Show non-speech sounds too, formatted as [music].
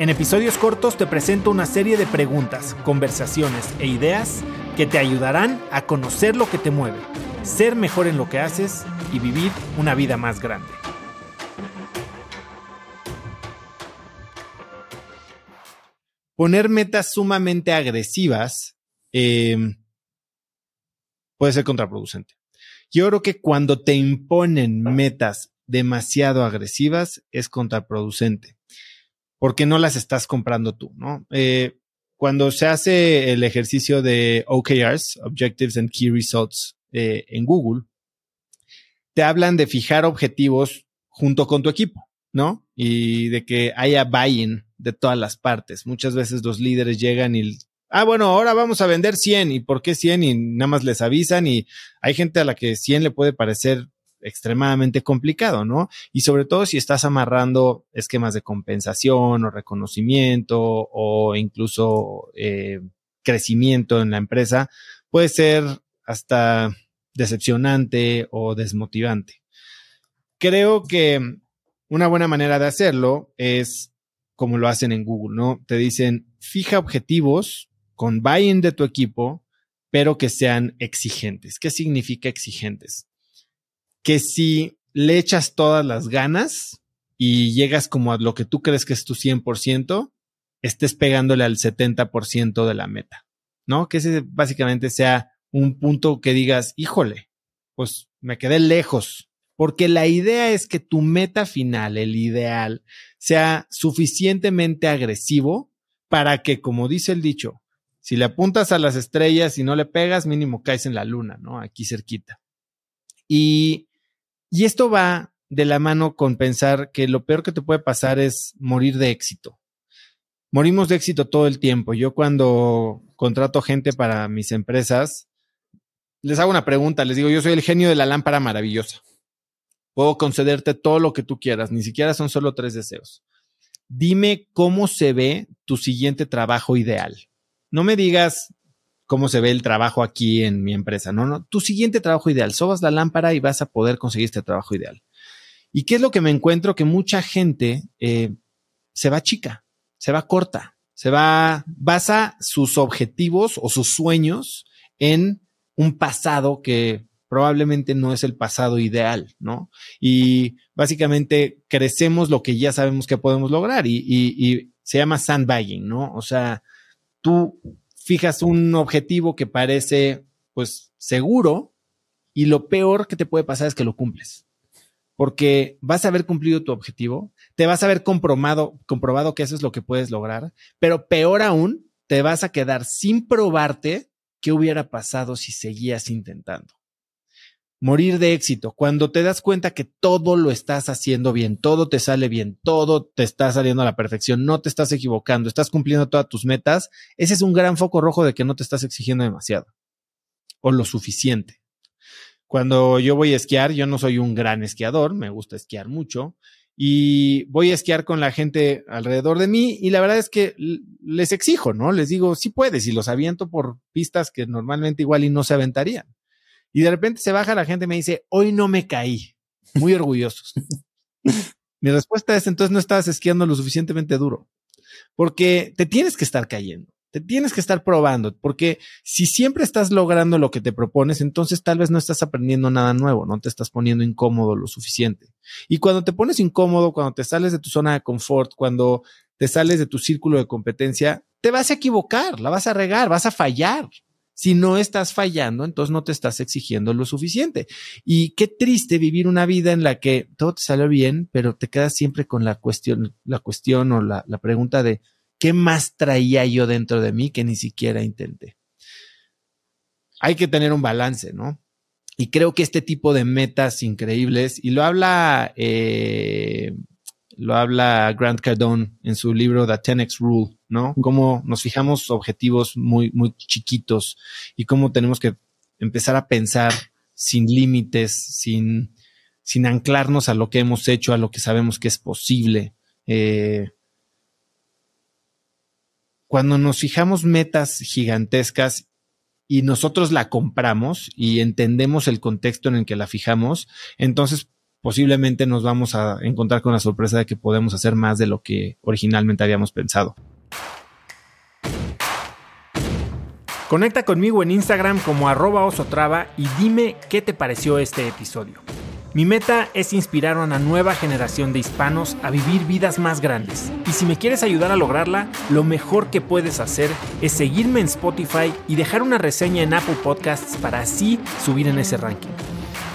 En episodios cortos te presento una serie de preguntas, conversaciones e ideas que te ayudarán a conocer lo que te mueve, ser mejor en lo que haces y vivir una vida más grande. Poner metas sumamente agresivas eh, puede ser contraproducente. Yo creo que cuando te imponen metas demasiado agresivas es contraproducente porque no las estás comprando tú, ¿no? Eh, cuando se hace el ejercicio de OKRs, Objectives and Key Results, eh, en Google, te hablan de fijar objetivos junto con tu equipo, ¿no? Y de que haya buy-in de todas las partes. Muchas veces los líderes llegan y, ah, bueno, ahora vamos a vender 100. ¿Y por qué 100? Y nada más les avisan y hay gente a la que 100 le puede parecer extremadamente complicado, ¿no? Y sobre todo si estás amarrando esquemas de compensación o reconocimiento o incluso eh, crecimiento en la empresa, puede ser hasta decepcionante o desmotivante. Creo que una buena manera de hacerlo es como lo hacen en Google, ¿no? Te dicen, fija objetivos con buy-in de tu equipo, pero que sean exigentes. ¿Qué significa exigentes? Que si le echas todas las ganas y llegas como a lo que tú crees que es tu 100%, estés pegándole al 70% de la meta, ¿no? Que ese básicamente sea un punto que digas, híjole, pues me quedé lejos, porque la idea es que tu meta final, el ideal, sea suficientemente agresivo para que, como dice el dicho, si le apuntas a las estrellas y no le pegas, mínimo caes en la luna, ¿no? Aquí cerquita. Y y esto va de la mano con pensar que lo peor que te puede pasar es morir de éxito. Morimos de éxito todo el tiempo. Yo cuando contrato gente para mis empresas, les hago una pregunta, les digo, yo soy el genio de la lámpara maravillosa. Puedo concederte todo lo que tú quieras, ni siquiera son solo tres deseos. Dime cómo se ve tu siguiente trabajo ideal. No me digas, cómo se ve el trabajo aquí en mi empresa. No, no, tu siguiente trabajo ideal. Sobas la lámpara y vas a poder conseguir este trabajo ideal. ¿Y qué es lo que me encuentro? Que mucha gente eh, se va chica, se va corta, se va, basa sus objetivos o sus sueños en un pasado que probablemente no es el pasado ideal, ¿no? Y básicamente crecemos lo que ya sabemos que podemos lograr y, y, y se llama sandbagging, ¿no? O sea, tú fijas un objetivo que parece pues seguro y lo peor que te puede pasar es que lo cumples. Porque vas a haber cumplido tu objetivo, te vas a haber comprobado, comprobado que eso es lo que puedes lograr, pero peor aún, te vas a quedar sin probarte qué hubiera pasado si seguías intentando morir de éxito, cuando te das cuenta que todo lo estás haciendo bien, todo te sale bien, todo te está saliendo a la perfección, no te estás equivocando, estás cumpliendo todas tus metas, ese es un gran foco rojo de que no te estás exigiendo demasiado o lo suficiente. Cuando yo voy a esquiar, yo no soy un gran esquiador, me gusta esquiar mucho y voy a esquiar con la gente alrededor de mí y la verdad es que les exijo, ¿no? Les digo, sí puedes y los aviento por pistas que normalmente igual y no se aventarían. Y de repente se baja la gente y me dice, hoy no me caí. Muy orgullosos. [laughs] Mi respuesta es, entonces no estabas esquiando lo suficientemente duro. Porque te tienes que estar cayendo. Te tienes que estar probando, porque si siempre estás logrando lo que te propones, entonces tal vez no estás aprendiendo nada nuevo, no te estás poniendo incómodo lo suficiente. Y cuando te pones incómodo, cuando te sales de tu zona de confort, cuando te sales de tu círculo de competencia, te vas a equivocar, la vas a regar, vas a fallar. Si no estás fallando, entonces no te estás exigiendo lo suficiente. Y qué triste vivir una vida en la que todo te sale bien, pero te quedas siempre con la cuestión, la cuestión o la, pregunta de qué más traía yo dentro de mí que ni siquiera intenté. Hay que tener un balance, ¿no? Y creo que este tipo de metas increíbles, y lo habla eh, lo habla Grant Cardone en su libro The 10X Rule, ¿no? Cómo nos fijamos objetivos muy, muy chiquitos y cómo tenemos que empezar a pensar sin límites, sin, sin anclarnos a lo que hemos hecho, a lo que sabemos que es posible. Eh, cuando nos fijamos metas gigantescas y nosotros la compramos y entendemos el contexto en el que la fijamos, entonces posiblemente nos vamos a encontrar con la sorpresa de que podemos hacer más de lo que originalmente habíamos pensado. Conecta conmigo en Instagram como arroba osotrava y dime qué te pareció este episodio. Mi meta es inspirar a una nueva generación de hispanos a vivir vidas más grandes. Y si me quieres ayudar a lograrla, lo mejor que puedes hacer es seguirme en Spotify y dejar una reseña en Apple Podcasts para así subir en ese ranking.